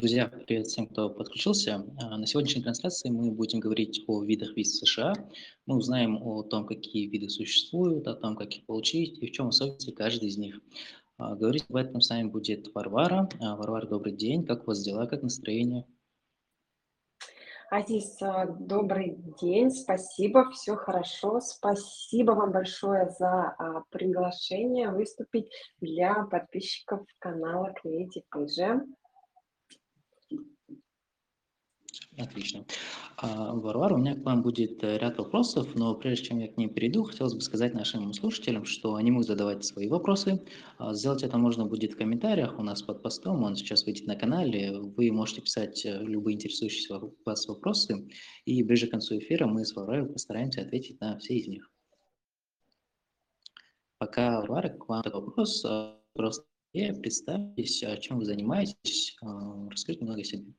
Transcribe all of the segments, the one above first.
Друзья, привет всем, кто подключился. А, на сегодняшней трансляции мы будем говорить о видах виз США. Мы узнаем о том, какие виды существуют, о том, как их получить и в чем особенности каждый из них. А, говорить об этом с нами будет Варвара. А, Варвара, добрый день. Как у вас дела, как настроение? Азиз, добрый день, спасибо, все хорошо. Спасибо вам большое за приглашение выступить для подписчиков канала Creative Page. Отлично. А, Варвара, у меня к вам будет э, ряд вопросов, но прежде чем я к ним перейду, хотелось бы сказать нашим слушателям, что они могут задавать свои вопросы. А, сделать это можно будет в комментариях у нас под постом, он сейчас выйдет на канале. Вы можете писать э, любые интересующие вас вопросы, и ближе к концу эфира мы с Варварой постараемся ответить на все из них. Пока, Варвара, к вам вопрос. Э, просто представьтесь, чем вы занимаетесь, расскажите немного о себе.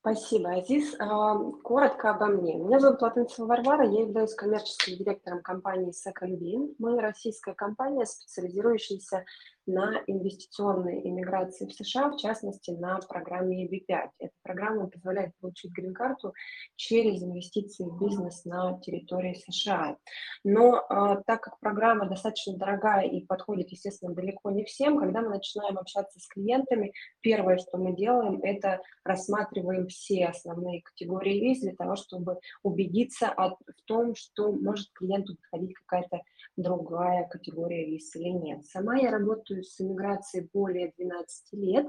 Спасибо, Азиз. А, коротко обо мне. Меня зовут Латынцева Варвара, я являюсь коммерческим директором компании Second Мы российская компания, специализирующаяся на инвестиционной иммиграции в США, в частности, на программе EB5. Эта программа позволяет получить грин-карту через инвестиции в бизнес на территории США. Но э, так как программа достаточно дорогая и подходит, естественно, далеко не всем, когда мы начинаем общаться с клиентами, первое, что мы делаем, это рассматриваем все основные категории виз для того, чтобы убедиться от, в том, что может клиенту подходить какая-то другая категория виз или нет. Сама я работаю с иммиграцией более 12 лет.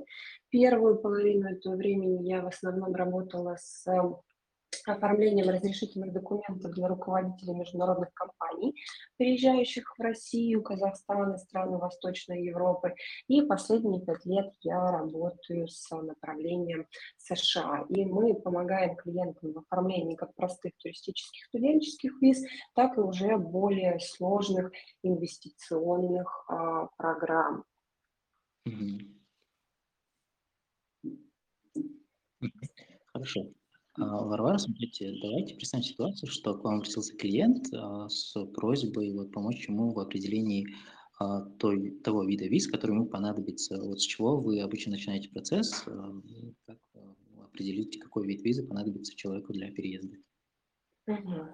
Первую половину этого времени я в основном работала с оформлением разрешительных документов для руководителей международных компаний, приезжающих в Россию, Казахстан и страны Восточной Европы. И последние пять лет я работаю с направлением США. И мы помогаем клиентам в оформлении как простых туристических студенческих виз, так и уже более сложных инвестиционных а, программ. Хорошо. А, Варвара, смотрите, давайте представим ситуацию, что к вам обратился клиент а, с просьбой вот, помочь ему в определении а, той, того вида виз, который ему понадобится. Вот с чего вы обычно начинаете процесс, как определить, какой вид визы понадобится человеку для переезда?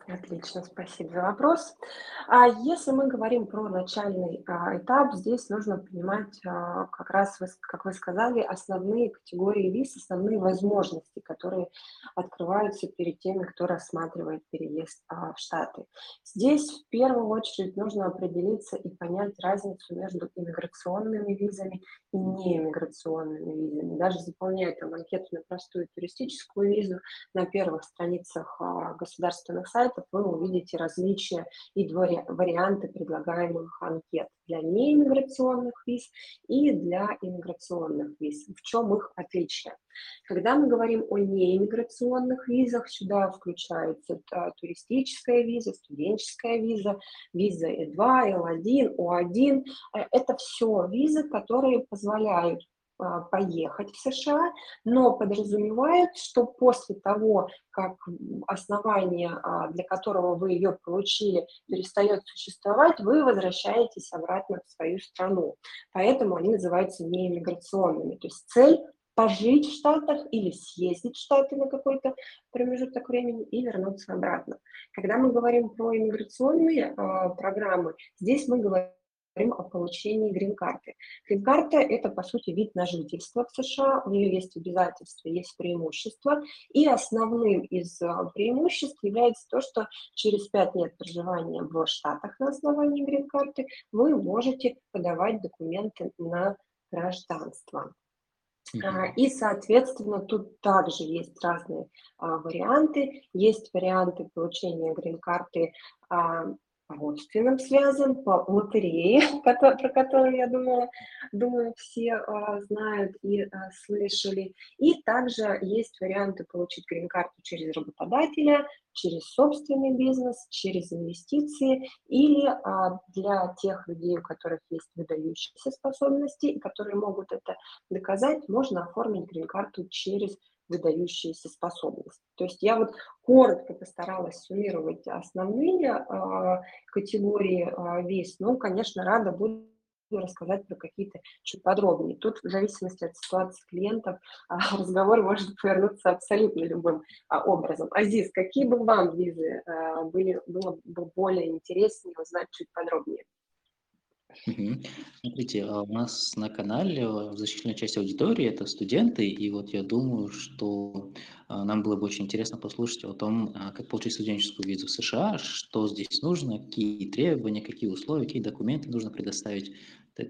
Отлично, спасибо за вопрос. А если мы говорим про начальный а, этап, здесь нужно понимать, а, как раз, как вы сказали, основные категории виз, основные возможности, которые открываются перед теми, кто рассматривает переезд а, в Штаты. Здесь в первую очередь нужно определиться и понять разницу между иммиграционными визами и неиммиграционными визами. Даже заполняя там анкету на простую туристическую визу, на первых страницах а, государственных сайтов вы увидите различия и варианты предлагаемых анкет для неиммиграционных виз и для иммиграционных виз. В чем их отличие? Когда мы говорим о неиммиграционных визах, сюда включаются а, туристическая виза, студенческая виза, виза E2, L1, O1. Это все визы, которые позволяют поехать в США, но подразумевает, что после того, как основание, а, для которого вы ее получили, перестает существовать, вы возвращаетесь обратно в свою страну. Поэтому они называются неиммиграционными. То есть цель пожить в Штатах или съездить в Штаты на какой-то промежуток времени и вернуться обратно. Когда мы говорим про иммиграционные э, программы, здесь мы говорим говорим о получении грин-карты. Грин-карта – это, по сути, вид на жительство в США, у нее есть обязательства, есть преимущества, и основным из а, преимуществ является то, что через пять лет проживания в Штатах на основании грин-карты вы можете подавать документы на гражданство. Uh-huh. И, соответственно, тут также есть разные а, варианты. Есть варианты получения грин-карты а, родственным связям, по лотерее, про которую, я думаю, думаю все а, знают и а, слышали. И также есть варианты получить грин-карту через работодателя, через собственный бизнес, через инвестиции или а, для тех людей, у которых есть выдающиеся способности и которые могут это доказать, можно оформить грин-карту через выдающиеся способности. То есть я вот коротко постаралась суммировать основные э, категории э, виз. Ну, конечно, рада буду рассказать про какие-то чуть подробнее. Тут в зависимости от ситуации клиентов а, разговор может повернуться абсолютно любым а, образом. Азиз, какие бы вам визы а, были, было бы более интереснее узнать чуть подробнее? Смотрите, а у нас на канале э, значительная часть аудитории это студенты, и вот я думаю, что а, нам было бы очень интересно послушать о том, а, как получить студенческую визу в США, что здесь нужно, какие требования, какие условия, какие документы нужно предоставить.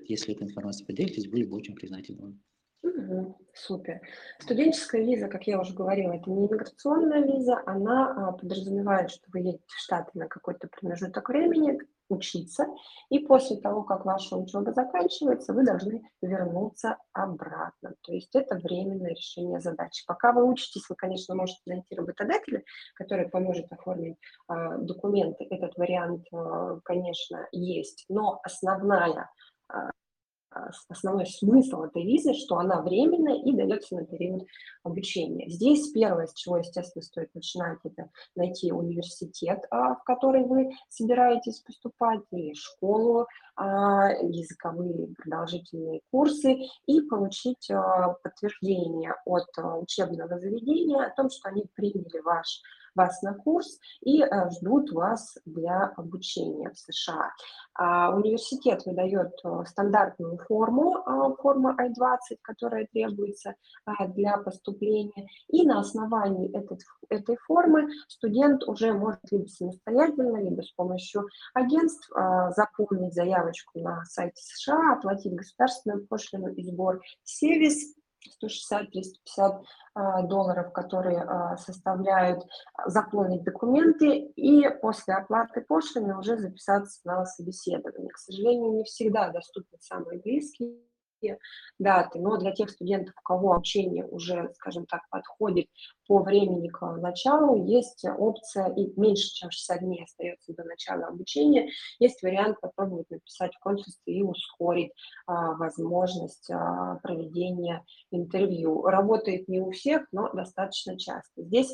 Если этой информацией поделитесь, были бы очень признательны. Мгм. Супер. Студенческая виза, как я уже говорила, это не иммиграционная виза, она а, подразумевает, что вы едете в Штаты на какой-то промежуток времени учиться, и после того, как ваша учеба заканчивается, вы должны вернуться обратно. То есть это временное решение задачи. Пока вы учитесь, вы, конечно, можете найти работодателя, который поможет оформить а, документы. Этот вариант, а, конечно, есть, но основная а, основной смысл этой визы, что она временная и дается на период обучения. Здесь первое, с чего, естественно, стоит начинать, это найти университет, а, в который вы собираетесь поступать, или школу, а, языковые продолжительные курсы, и получить подтверждение от учебного заведения о том, что они приняли ваш вас на курс и э, ждут вас для обучения в США. А, университет выдает э, стандартную форму, а, форма I-20, которая требуется а, для поступления, и на основании этот, этой формы студент уже может либо самостоятельно, либо с помощью агентств заполнить заявочку на сайте США, оплатить государственную пошлину и сбор сервис 160-350 а, долларов, которые а, составляют, а, заполнить документы и после оплаты пошлины уже записаться на собеседование. К сожалению, не всегда доступны самые близкие даты, но для тех студентов, у кого обучение уже, скажем так, подходит по времени к началу, есть опция, и меньше, чем 60 дней остается до начала обучения, есть вариант попробовать написать в консульстве и ускорить а, возможность а, проведения интервью. Работает не у всех, но достаточно часто. Здесь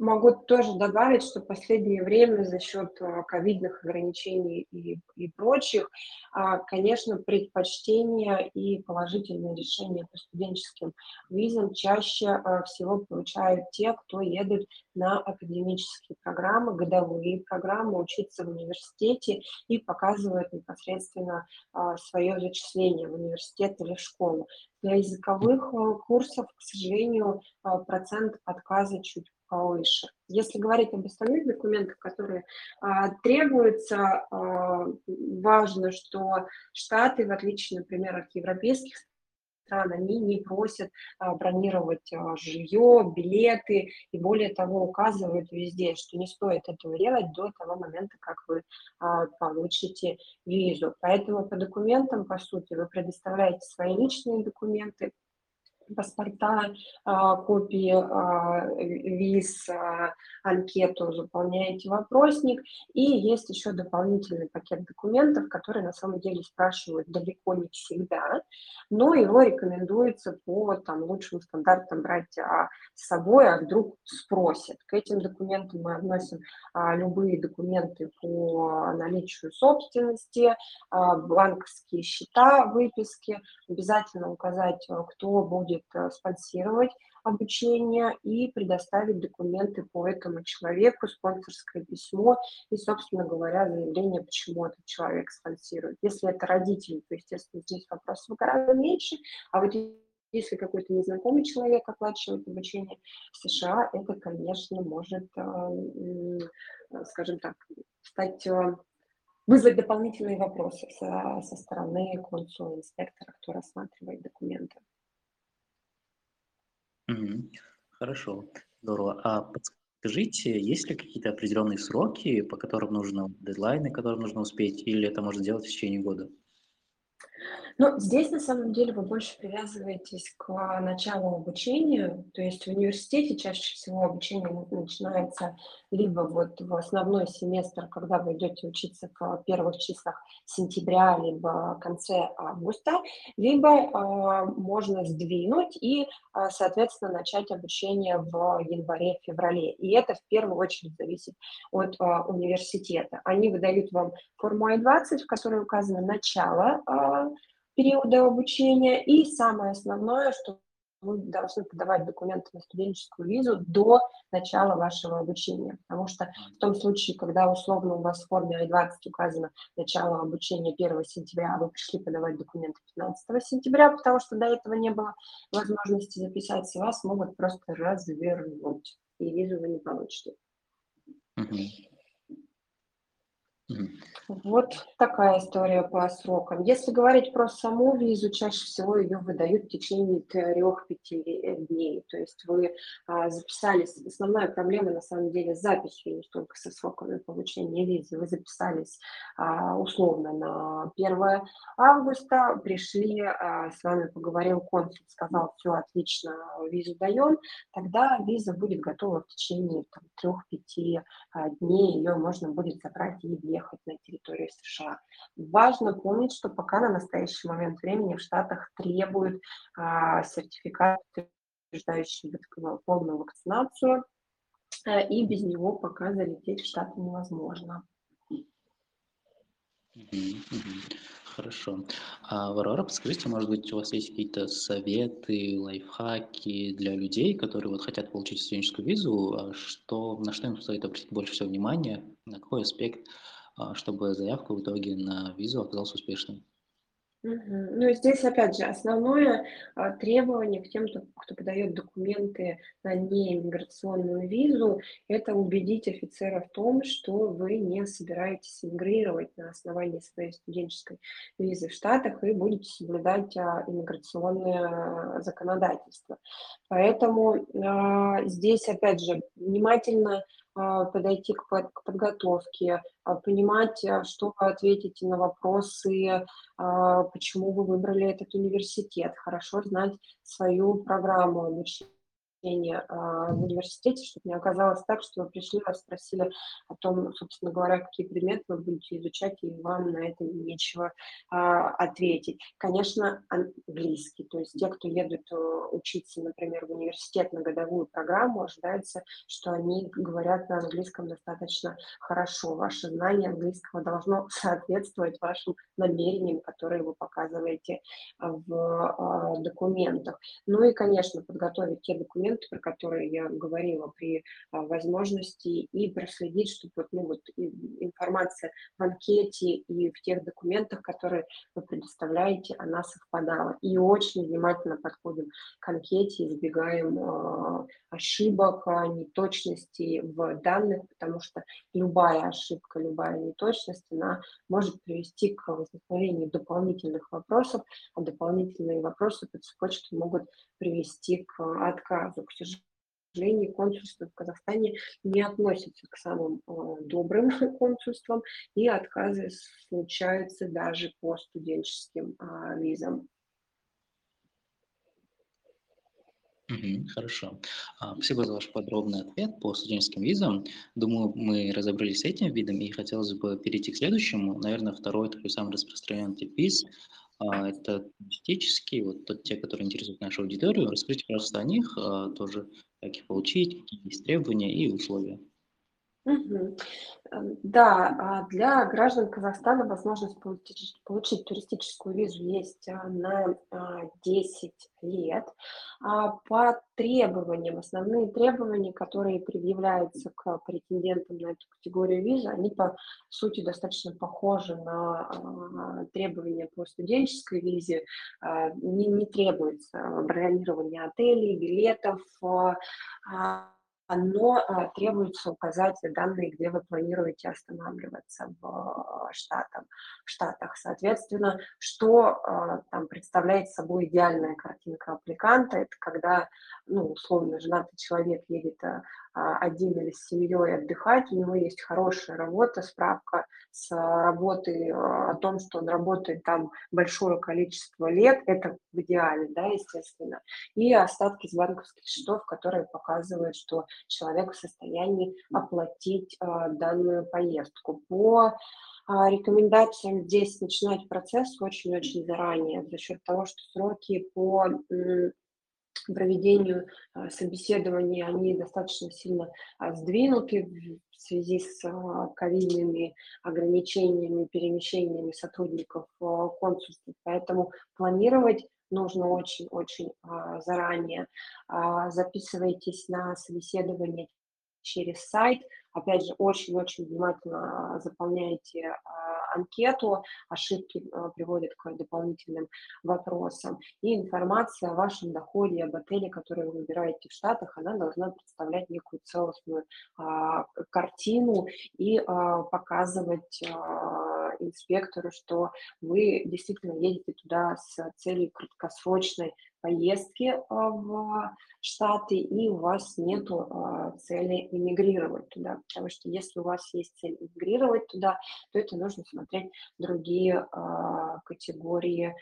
Могу тоже добавить, что в последнее время за счет э, ковидных ограничений и, и прочих, а, конечно, предпочтение и положительное решение по студенческим визам чаще э, всего получают те, кто едет на академические программы, годовые программы, учиться в университете и показывают непосредственно а, свое зачисление в университет или в школу. Для языковых э, курсов, к сожалению, процент отказа чуть повыше. Если говорить об остальных документах, которые а, требуются, а, важно, что Штаты, в отличие, например, от европейских стран, они не просят а, бронировать а, жилье, билеты, и более того, указывают везде, что не стоит этого делать до того момента, как вы а, получите визу. Поэтому по документам, по сути, вы предоставляете свои личные документы, паспорта, а, копии а, виз, а, анкету, заполняете вопросник. И есть еще дополнительный пакет документов, который на самом деле спрашивают далеко не всегда, но его рекомендуется по там, лучшим стандартам брать с собой, а вдруг спросят. К этим документам мы относим любые документы по наличию собственности, банковские счета, выписки. Обязательно указать, кто будет будет э, спонсировать обучение и предоставить документы по этому человеку, спонсорское письмо и, собственно говоря, заявление, почему этот человек спонсирует. Если это родители, то, естественно, здесь вопросов гораздо меньше, а вот если какой-то незнакомый человек оплачивает обучение в США, это, конечно, может, э, скажем так, стать э, вызвать дополнительные вопросы со, со стороны консула, инспектора, кто рассматривает документы. Хорошо, здорово. А подскажите, есть ли какие-то определенные сроки, по которым нужно, дедлайны, которые нужно успеть, или это можно сделать в течение года? Ну, здесь на самом деле вы больше привязываетесь к началу обучения, то есть в университете чаще всего обучение начинается либо вот в основной семестр, когда вы идете учиться в первых числах сентября, либо в конце августа, либо э, можно сдвинуть и, э, соответственно, начать обучение в январе-феврале. И это в первую очередь зависит от э, университета. Они выдают вам форму I-20, в которой указано начало э, периода обучения. И самое основное, что вы должны подавать документы на студенческую визу до начала вашего обучения, потому что в том случае, когда условно у вас в форме I-20 указано начало обучения 1 сентября, а вы пришли подавать документы 15 сентября, потому что до этого не было возможности записаться, вас могут просто развернуть, и визу вы не получите. Mm-hmm. Вот такая история по срокам. Если говорить про саму визу, чаще всего ее выдают в течение трех-пяти э, дней. То есть вы а, записались, основная проблема на самом деле с записью, не столько со сроками получения визы. Вы записались а, условно на 1 августа, пришли, а, с вами поговорил консул, сказал, все отлично, визу даем, тогда виза будет готова в течение трех-пяти дней, ее можно будет забрать и въехать ехать на территорию США. Важно помнить, что пока на настоящий момент времени в Штатах требуют а, сертификат, утверждающий полную вакцинацию, а, и без него пока залететь в Штаты невозможно. Хорошо. А, Варвара, подскажите, может быть, у вас есть какие-то советы, лайфхаки для людей, которые вот хотят получить студенческую визу, а что, на что им стоит обратить больше всего внимания, на какой аспект чтобы заявка в итоге на визу оказалась успешной. Ну, здесь, опять же, основное а, требование к тем, кто, подает документы на неиммиграционную визу, это убедить офицера в том, что вы не собираетесь мигрировать на основании своей студенческой визы в Штатах и будете соблюдать а, иммиграционное законодательство. Поэтому а, здесь, опять же, внимательно а, подойти к, под, к подготовке, а, понимать, а, что вы ответите на вопросы, почему вы выбрали этот университет, хорошо знать свою программу обучения обучения а, в университете, чтобы не оказалось так, что вы пришли, вас спросили о том, собственно говоря, какие предметы вы будете изучать, и вам на это нечего а, ответить. Конечно, английский, то есть те, кто едут э, учиться, например, в университет на годовую программу, ожидается, что они говорят на английском достаточно хорошо. Ваше знание английского должно соответствовать вашим намерениям, которые вы показываете в а, документах. Ну и, конечно, подготовить те документы, моменты, про которые я говорила при а, возможности, и проследить, чтобы вот, ну, вот, информация в анкете и в тех документах, которые вы предоставляете, она совпадала. И очень внимательно подходим к анкете, избегаем э, ошибок, а, неточностей в данных, потому что любая ошибка, любая неточность, она может привести к возникновению дополнительных вопросов, а дополнительные вопросы по цепочке могут привести к отказу. К сожалению, консульство в Казахстане не относится к самым э, добрым консульствам, и отказы случаются даже по студенческим а, визам. хорошо. А, спасибо за ваш подробный ответ по студенческим визам. Думаю, мы разобрались с этим видом, и хотелось бы перейти к следующему. Наверное, второй такой самый распространенный тип виз это тематические, вот тот, те, которые интересуют нашу аудиторию. Расскажите, пожалуйста, о них, а, тоже, как их получить, какие есть требования и условия. Эм, да, а для граждан Казахстана возможность получить, получить туристическую визу есть а, на а, 10 лет. А по требованиям, основные требования, которые предъявляются к претендентам на эту категорию визы, они по сути достаточно похожи на требования по студенческой визе. Не, не требуется бронирование отелей, билетов, а, но а, требуется указать данные, где вы планируете останавливаться в а, штатах. В штатах. Соответственно, что а, там представляет собой идеальная картинка аппликанта, это когда, ну, условно, женатый человек едет а, один или с семьей отдыхать, у него есть хорошая работа, справка с работы о том, что он работает там большое количество лет, это в идеале, да, естественно, и остатки с банковских счетов, которые показывают, что человек в состоянии оплатить данную поездку. По рекомендациям здесь начинать процесс очень-очень заранее за счет того, что сроки по проведению а, собеседований, они достаточно сильно а, сдвинуты в связи с а, ковидными ограничениями, перемещениями сотрудников консульства. Поэтому планировать нужно очень-очень заранее. Записывайтесь на собеседование через сайт. Опять же, очень-очень внимательно заполняйте анкету, ошибки а, приводят к дополнительным вопросам. И информация о вашем доходе, об отеле, который вы выбираете в Штатах, она должна представлять некую целостную а, картину и а, показывать а, инспектору, что вы действительно едете туда с целью краткосрочной поездки а, в Штаты, и у вас нет а, цели иммигрировать туда. Потому что если у вас есть цель иммигрировать туда, то это нужно смотреть другие а, категории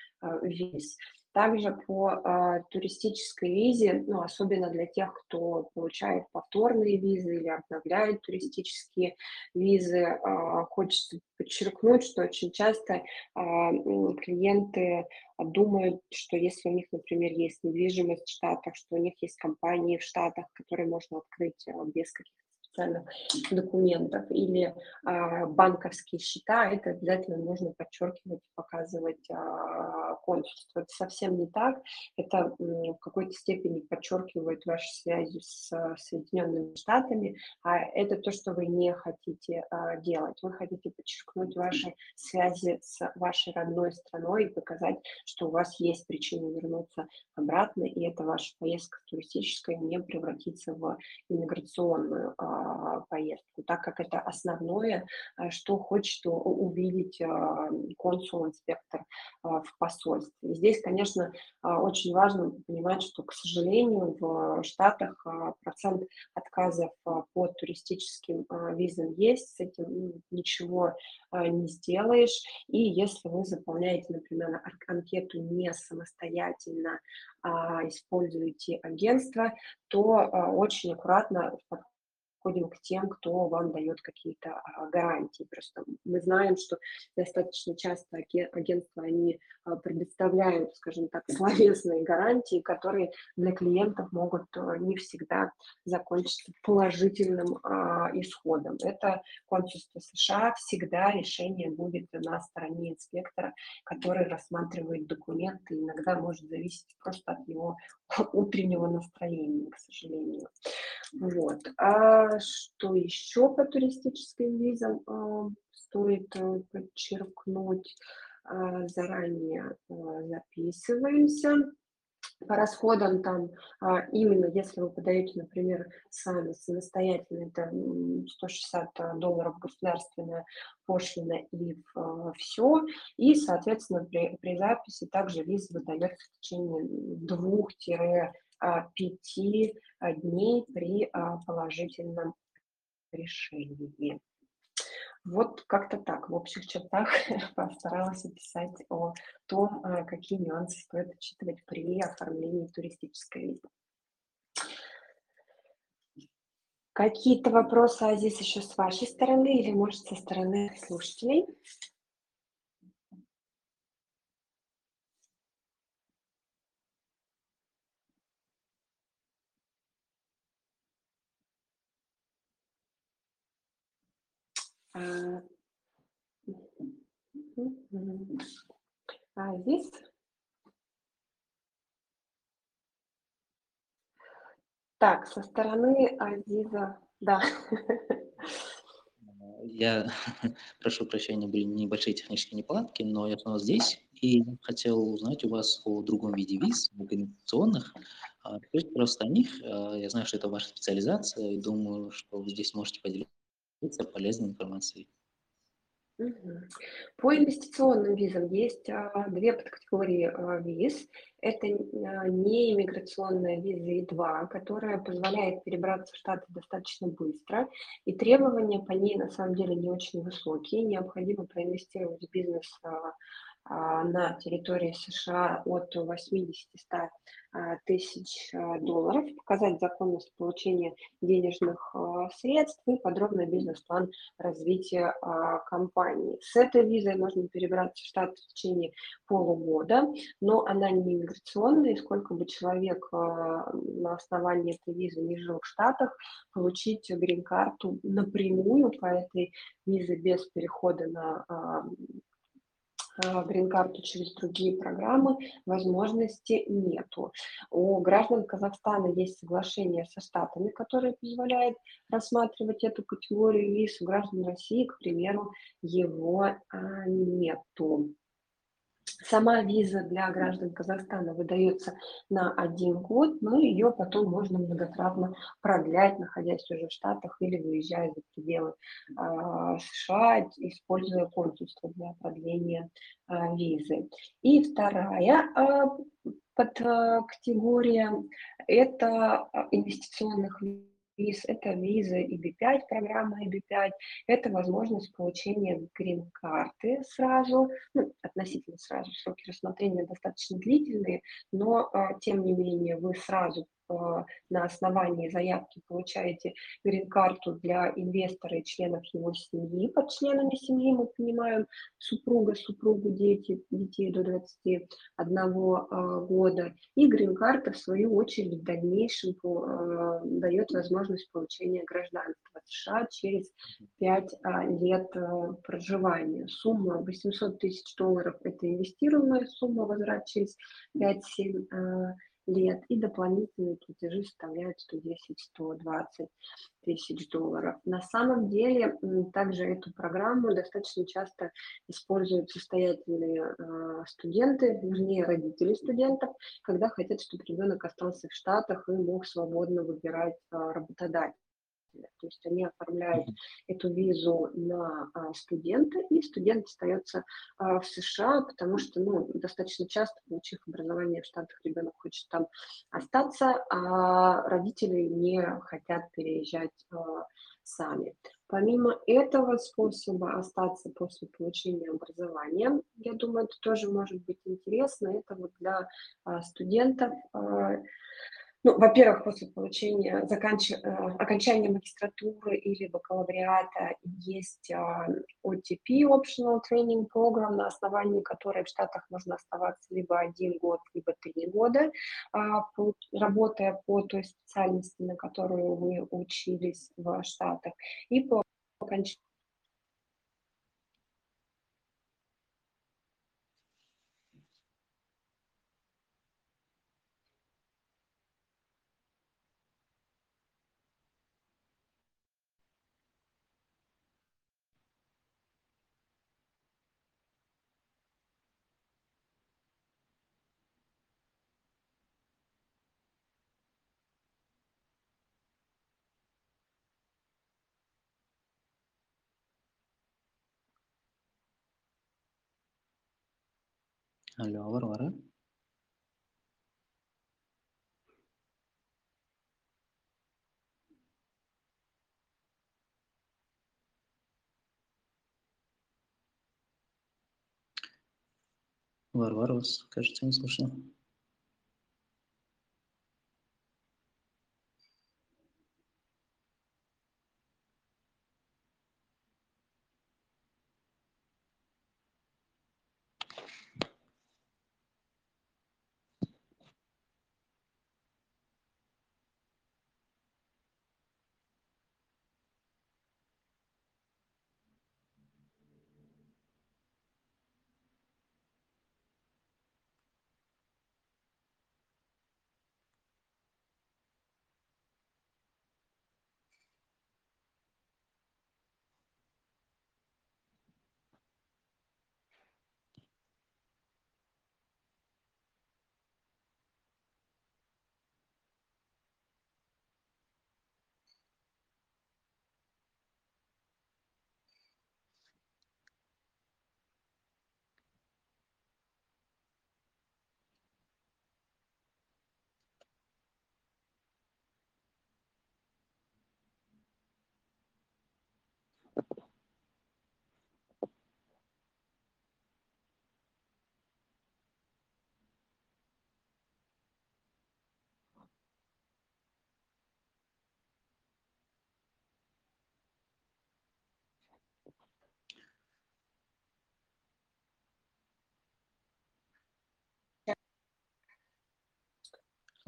виз. Также по э, туристической визе, ну, особенно для тех, кто получает повторные визы или обновляет туристические визы, э, хочется подчеркнуть, что очень часто э, клиенты думают, что если у них, например, есть недвижимость в Штатах, что у них есть компании в Штатах, которые можно открыть без каких-то официальных документов или а, банковские счета, это обязательно нужно подчеркивать, показывать а, консульству. Это совсем не так. Это в какой-то степени подчеркивает ваши связи с Соединенными Штатами, а это то, что вы не хотите а, делать. Вы хотите подчеркнуть ваши связи с вашей родной страной и показать, что у вас есть причина вернуться обратно, и эта ваша поездка туристическая не превратится в иммиграционную а, а, поездку, так как это основное, а, что хочет увидеть а, консул-инспектор в посольстве. И здесь, конечно, очень важно понимать, что, к сожалению, в Штатах процент отказов по туристическим визам есть, с этим ничего не сделаешь. И если вы заполняете, например, анкету не самостоятельно, а используете агентство, то очень аккуратно подходим к тем, кто вам дает какие-то а, гарантии. Просто мы знаем, что достаточно часто агентства, они а, предоставляют, скажем так, словесные гарантии, которые для клиентов могут а, не всегда закончиться положительным исходом. Это консульство США, всегда решение будет на стороне инспектора, который рассматривает документы, иногда может зависеть просто от его утреннего настроения, к сожалению. Вот. Что еще по туристическим визам э, стоит э, подчеркнуть? Э, заранее э, записываемся. По расходам там, именно если вы подаете, например, сами самостоятельно, это 160 долларов государственная пошлина и все. И, соответственно, при, при записи также виза выдается в течение двух пяти а, дней при а, положительном решении. Вот как-то так, в общих чертах постаралась описать о том, какие нюансы стоит учитывать при оформлении туристической визы. Какие-то вопросы, Азиз, еще с вашей стороны или, может, со стороны слушателей? А здесь Так, со стороны Азиза, да. Я прошу прощения, были небольшие технические неполадки, но я снова здесь и хотел узнать у вас о другом виде виз, организационных. Расскажите просто о них. А, я знаю, что это ваша специализация, и думаю, что вы здесь можете поделиться полезной информацией. По инвестиционным визам есть, а, 2 подкатегории, а, виз. Это а, неиммиграционная виза И-2, которая позволяет перебраться в Штаты достаточно быстро, и требования по ней на самом деле не очень высокие. Необходимо проинвестировать в бизнес, на территории США от 80-100 а, тысяч а, долларов, показать законность получения денежных а, средств и подробный бизнес-план развития а, компании. С этой визой можно перебраться в Штаты в течение полугода, но она не иммиграционная, и сколько бы человек а, на основании этой визы не жил в Штатах, получить грин-карту напрямую по этой визе без перехода на а, а, грин-карту через другие программы возможности нету. У граждан Казахстана есть соглашение со Штатами, которое позволяет рассматривать эту категорию виз. У граждан России, к примеру, его а, нету. Сама виза для граждан Казахстана выдается на один год, но ее потом можно многократно продлять, находясь уже в Штатах или выезжая за пределы а, США, используя консульство для продления а, визы. И вторая а, подкатегория – это инвестиционных виз, это виза EB5, программа EB5, это возможность получения грин-карты сразу, ну, относительно сразу, сроки рассмотрения достаточно длительные, но, а, тем не менее, вы сразу на основании заявки получаете грин-карту для инвестора и членов его семьи. Под членами семьи мы понимаем супруга, супругу, дети, детей до 21 а, года. И грин-карта, в свою очередь, в дальнейшем а, дает возможность получения гражданства США через 5 лет проживания. Сумма 800 тысяч долларов – это инвестируемая сумма, возврат через 5-7 лет, и дополнительные платежи составляют 110-120 тысяч долларов. На самом деле, также эту программу достаточно часто используют состоятельные э, студенты, вернее, родители студентов, когда хотят, чтобы ребенок остался в Штатах и мог свободно выбирать э, работодателя. То есть они оформляют эту визу на а, студента, и студент остается а, в США, потому что ну, достаточно часто, получив образование в Штатах, ребенок хочет там остаться, а родители не хотят переезжать а, сами. Помимо этого способа остаться после получения образования, я думаю, это тоже может быть интересно, это вот для студентов, ну, во-первых, после получения, заканч... Э, окончания магистратуры или бакалавриата есть OTP, Optional Training Program, на основании которой в Штатах можно оставаться либо один год, либо три года, а, работая по той специальности, на которую вы учились в Штатах. И по окончании Алло, Варвара? Варвара, вас, кажется, не слышно.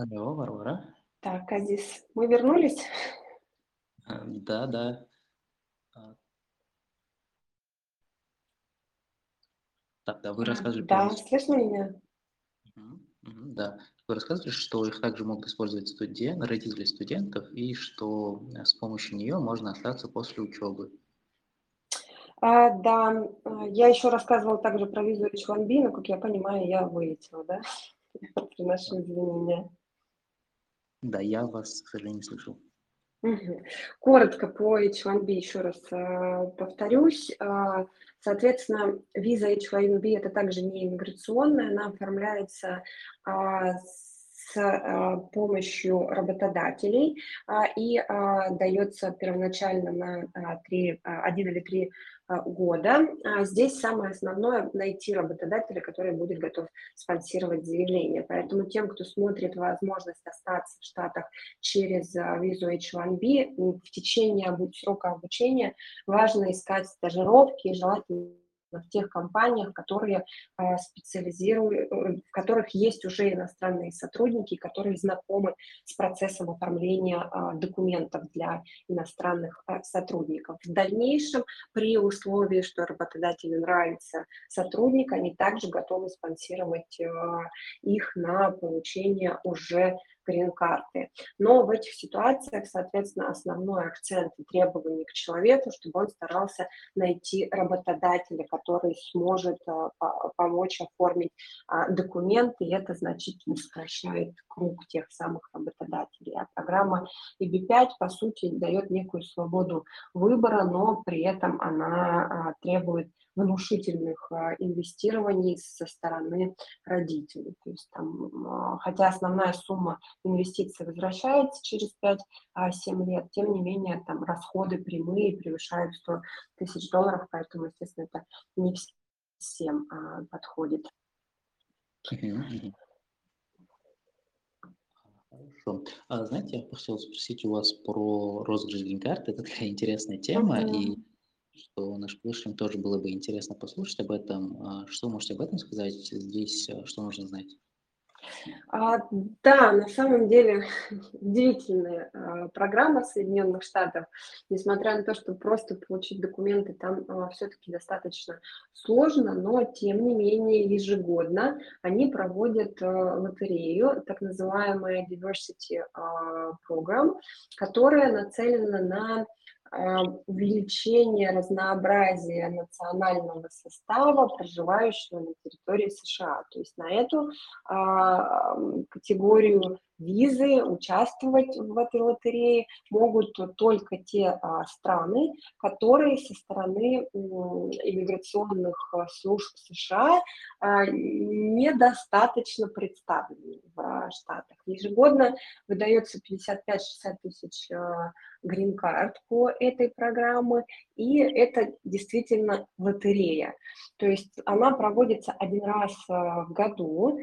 Алло, Варвара. Так, Азиз, мы вернулись? Э, Да, да. А, Так, да, вы А, рассказывали про Да, язык. слышно меня? Да, вы рассказывали, что их также могут использовать студен, родители студентов, и что э, с помощью нее можно остаться после учебы. А, да, а, я еще рассказывала также про визу H1B, но, как я понимаю, я вылетела, да? Приношу извинения. Да, я вас, к сожалению, не слышал. Коротко по H1B еще раз а, повторюсь. А, Соответственно, виза H1B это также не иммиграционная, она оформляется а, с а, помощью работодателей а, и а, дается первоначально на а, три, а, один или три года. А Здесь самое основное найти работодателя, который будет готов спонсировать заявление. Поэтому тем, кто смотрит возможность остаться в Штатах через а, визу H1B в течение срока обучения важно искать стажировки, и желательно в тех компаниях, которые а, специализируют, э, в которых есть уже иностранные сотрудники, которые знакомы с процессом оформления а, документов для иностранных сотрудников. В дальнейшем, при условии, что работодателю нравится сотрудник, они также готовы спонсировать их на получение уже грин-карты. Но в этих ситуациях, соответственно, основной акцент и требование к человеку, чтобы он старался найти работодателя, который сможет по- помочь оформить а, документы, и это значительно сокращает круг тех самых работодателей. А программа EB5, по сути, дает некую свободу выбора, но при этом она а, требует внушительных а, инвестирований со стороны родителей. То есть там, а, хотя основная сумма инвестиций возвращается через 5-7 лет, тем не менее там расходы прямые превышают 100 тысяч долларов, поэтому, естественно, это не всем а, подходит. Хорошо. А, знаете, я хотел спросить у вас про розыгрыш грин-карты. Это такая интересная тема, и Мгм. Что нашим слушателям тоже было бы интересно послушать об этом. А, Что можете об этом сказать? Здесь а, что нужно знать? А, да, на самом деле удивительная а, программа Соединенных Штатов. Несмотря на то, что просто получить документы там все-таки достаточно сложно, но тем не менее ежегодно они проводят а, лотерею, так называемая Diversity а, Program, которая нацелена на а, увеличение разнообразия национального состава, проживающего на территории США. То есть на эту а, категорию визы участвовать в этой лотерее могут только те а, страны, которые со стороны иммиграционных а, служб США а, недостаточно представлены в Штатах. Ежегодно выдается 55-60 тысяч грин-карт по этой программе, и это действительно лотерея. То есть она проводится один раз в году,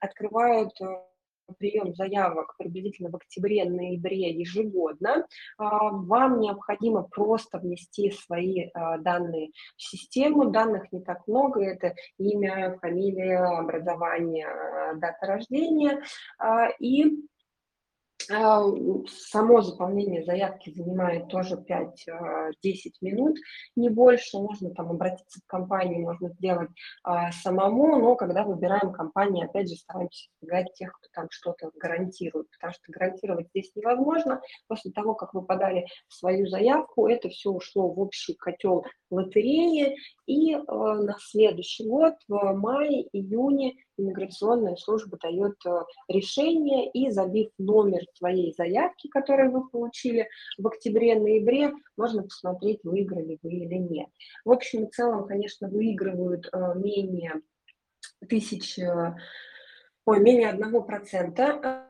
открывают прием заявок приблизительно в октябре-ноябре ежегодно. А, Вам необходимо просто внести свои а, данные в систему. Данных не так много. Это имя, фамилия, образование, а, дата рождения. И Само заполнение заявки занимает тоже 5-10 минут, не больше. Можно там обратиться в компанию, можно сделать а, самому, но когда выбираем компании, опять же, стараемся избегать тех, кто там что-то гарантирует, потому что гарантировать здесь невозможно. После того, как вы подали свою заявку, это все ушло в общий котел лотереи, и на следующий год, в мае-июне, иммиграционная служба дает э, решение, и забив номер твоей заявки, которую вы получили в октябре-ноябре, можно посмотреть, выиграли вы или нет. В общем и целом, конечно, выигрывают э, менее тысяч, э, ой, менее одного процента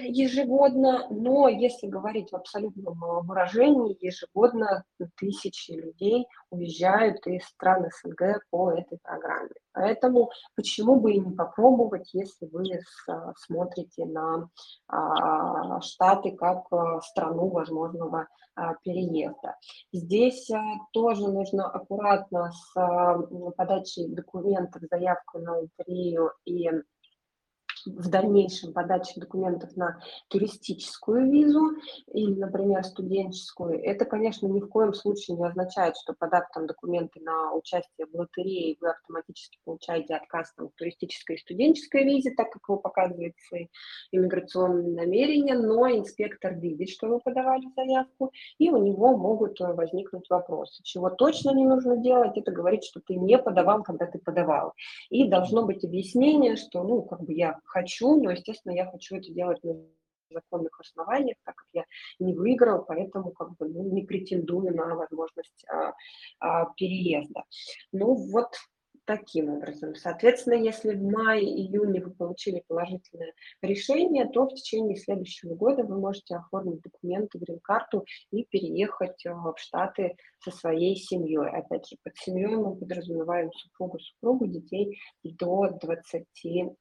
ежегодно, но если говорить в абсолютном э, выражении, ежегодно тысячи людей уезжают из стран СНГ по этой программе. Поэтому почему бы и не попробовать, если вы а, смотрите на а, Штаты как страну возможного а, переезда. Здесь тоже нужно аккуратно с подачей документов, заявку на лотерею и в дальнейшем подаче документов на туристическую визу или, например, студенческую, это, конечно, ни в коем случае не означает, что подав там документы на участие в лотерее, вы автоматически получаете отказ там, в туристической и студенческой визе, так как вы показываете свои иммиграционные намерения, но инспектор видит, что вы подавали заявку, и у него могут э, возникнуть вопросы. Чего точно не нужно делать, это говорить, что ты не подавал, когда ты подавал. И должно быть объяснение, что, ну, как бы я хочу, но, естественно, я хочу это делать на законных основаниях, так как я не выиграл, поэтому как бы ну, не претендую на возможность а, а, переезда. Ну вот таким образом. Соответственно, если в мае-июне вы получили положительное решение, то в течение следующего года вы можете оформить документы, грин-карту и переехать э, в Штаты со своей семьей. Опять же, под семьей мы подразумеваем супругу, супругу, детей до 21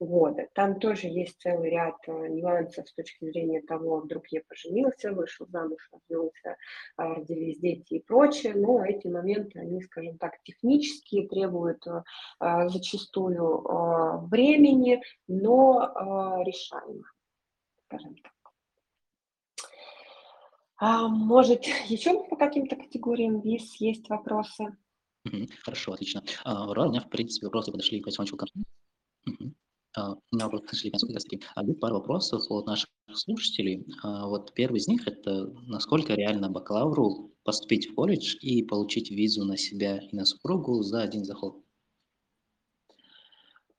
года. Там тоже есть целый ряд э, нюансов с точки зрения того, вдруг я поженился, вышел замуж, развелся, э, родились дети и прочее, но эти моменты, они, скажем так, технические, технические, требуют э, э, зачастую э, времени, но решаемо, скажем так. А, может, еще по каким-то категориям виз есть вопросы? Хорошо, отлично. А, у меня, в принципе, вопросы подошли к концу. А, у меня вопросы подошли к концу, таки. Есть пару вопросов от наших слушателей. Вот первый из них – это насколько реально бакалавру поступить в колледж и получить визу на себя и на супругу за один заход?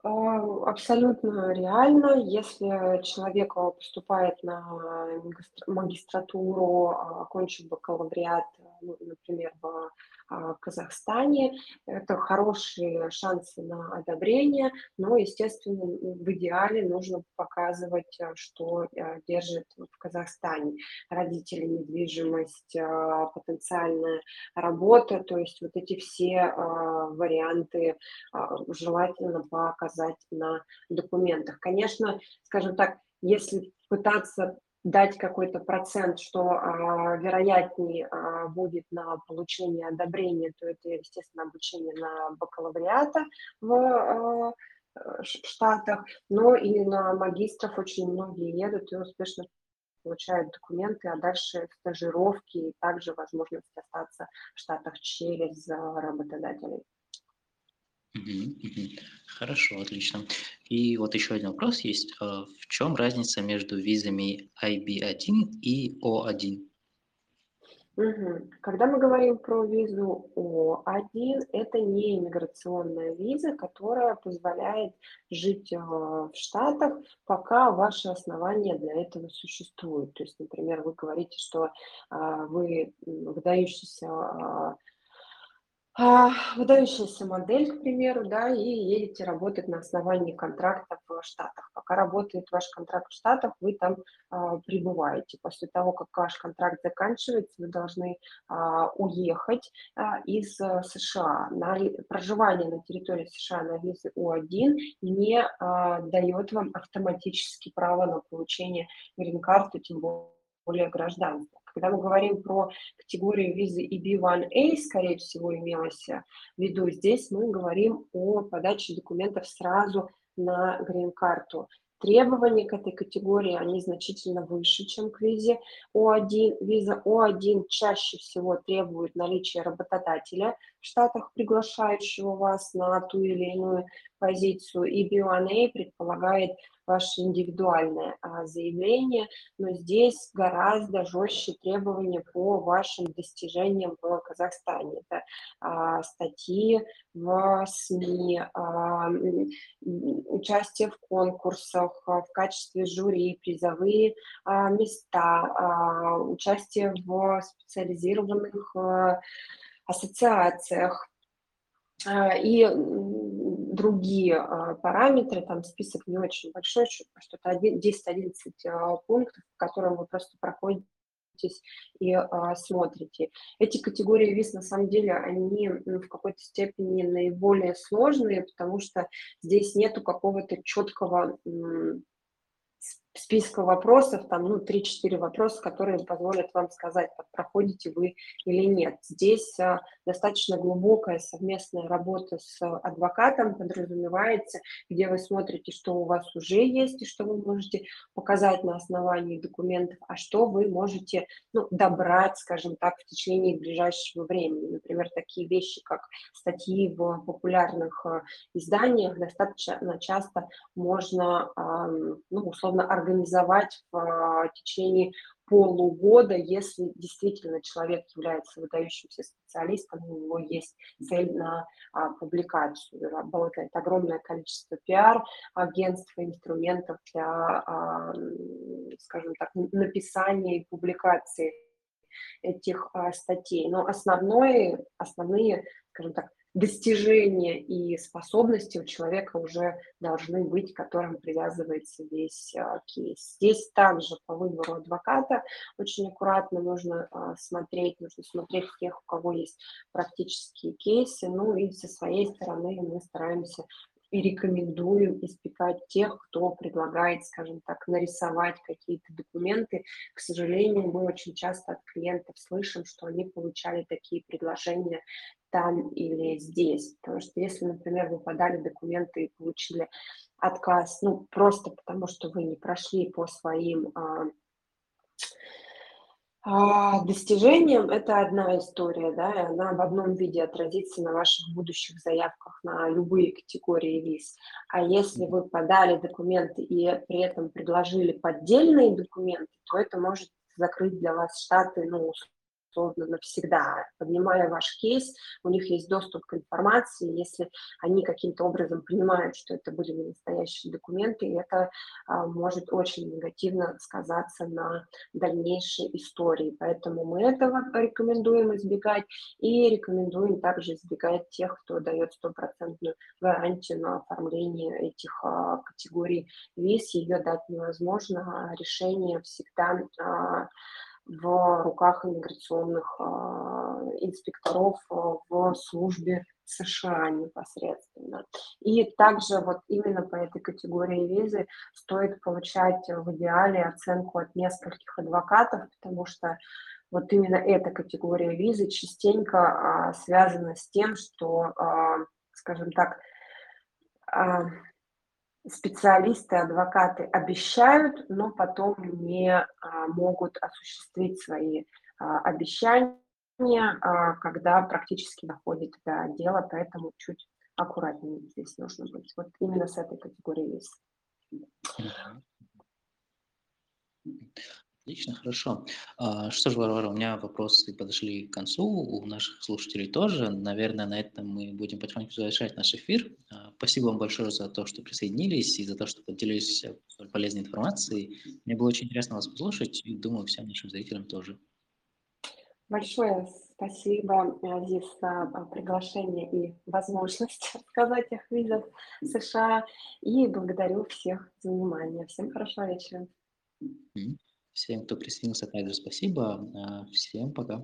А, абсолютно реально, если человек поступает на магистратуру, а, окончив бакалавриат, ну, например, в в Казахстане. Это хорошие шансы на одобрение, но, естественно, в идеале нужно показывать, а, что а, держит в Казахстане родители, недвижимость, потенциальная работа, то есть вот эти все варианты желательно показать на документах. Конечно, скажем так, если пытаться дать какой-то процент, что а, вероятнее а, будет на получение одобрения, то это, естественно, обучение на бакалавриата в а, Штатах, но и на магистров очень многие едут и успешно получают документы, а дальше стажировки и также возможность остаться в Штатах через работодателей. Хорошо, отлично. И вот еще один вопрос есть. А, в чем разница между визами IB1 и O1? Угу. Когда мы говорим про визу О1, это не иммиграционная виза, которая позволяет жить э, в Штатах, пока ваши основания для этого существуют. То есть, например, вы говорите, что а, вы выдающийся а, а, выдающаяся модель, к примеру, да, и едете работать на основании контракта в Штатах. Пока работает ваш контракт в Штатах, вы там а, пребываете. После того, как ваш контракт заканчивается, вы должны а, уехать а, из а, США. На, проживание на территории США на визе У1 не а, дает вам автоматически право на получение грин-карты, тем более гражданства. Когда мы говорим про категорию визы EB1A, скорее всего, имелось в виду, здесь мы говорим о подаче документов сразу на грин-карту. Требования к этой категории, они значительно выше, чем к визе О1. Виза О1 чаще всего требует наличия работодателя в Штатах, приглашающего вас на ту или иную позицию. И B1A предполагает ваше индивидуальное а, заявление, но здесь гораздо жестче требования по вашим достижениям в Казахстане. Это а, статьи в СМИ, а, участие в конкурсах, в качестве жюри, призовые места, участие в специализированных ассоциациях, и другие а, параметры, там список не очень большой, что-то 10-11 а, пунктов, по которым вы просто проходите и а, смотрите. Эти категории виз, на самом деле, они ну, в какой-то степени наиболее сложные, потому что здесь нету какого-то четкого списка вопросов, там, ну, 3-4 вопроса, которые позволят вам сказать, проходите вы или нет. Здесь а, достаточно глубокая совместная работа с адвокатом подразумевается, где вы смотрите, что у вас уже есть и что вы можете показать на основании документов, а что вы можете ну, добрать, скажем так, в течение ближайшего времени. Например, такие вещи, как статьи в популярных а, изданиях, достаточно часто можно, ну, условно, организовать в а, течение полугода, если действительно человек является выдающимся специалистом, у него есть цель на а, публикацию. Работает огромное количество пиар-агентств, инструментов для, а, скажем так, написания и публикации этих а, статей. Но основное, основные, скажем так, достижения и способности у человека уже должны быть, к которым привязывается весь а, кейс. Здесь также по выбору адвоката очень аккуратно нужно а, смотреть, нужно смотреть тех, у кого есть практические кейсы, ну и со своей стороны мы стараемся и рекомендуем избегать тех, кто предлагает, скажем так, нарисовать какие-то документы. К сожалению, мы очень часто от клиентов слышим, что они получали такие предложения там или здесь. Потому что если, например, вы подали документы и получили отказ, ну, просто потому что вы не прошли по своим а, достижением это одна история, да, и она в одном виде отразится на ваших будущих заявках на любые категории виз. А если вы подали документы и при этом предложили поддельные документы, то это может закрыть для вас штаты, ну, условно навсегда. Поднимая ваш кейс, у них есть доступ к информации, если они каким-то образом понимают, что это были не настоящие документы, это а, может очень негативно сказаться на дальнейшей истории. Поэтому мы этого рекомендуем избегать и рекомендуем также избегать тех, кто дает стопроцентную гарантию на оформление этих а, категорий виз. Ее дать невозможно, решение всегда а, в руках иммиграционных а, инспекторов а, в службе США непосредственно. И также вот именно по этой категории визы стоит получать в идеале оценку от нескольких адвокатов, потому что вот именно эта категория визы частенько а, связана с тем, что, скажем так, специалисты, адвокаты обещают, но потом не а, могут осуществить свои а, обещания, а, когда практически доходит до дела, поэтому чуть аккуратнее здесь нужно быть. Вот именно с этой категорией есть. Отлично, хорошо. А, что ж, Варвара, у меня вопросы подошли к концу, у наших слушателей тоже. Наверное, на этом мы будем потихоньку завершать наш эфир. А, спасибо вам большое за то, что присоединились и за то, что поделились полезной информацией. Мне было очень интересно вас послушать и, думаю, всем нашим зрителям тоже. Большое спасибо, Азиз, за а, приглашение и возможность сказать о визах США. И благодарю всех за внимание. Всем хорошего вечера. Всем, кто присоединился, также спасибо. А, всем пока.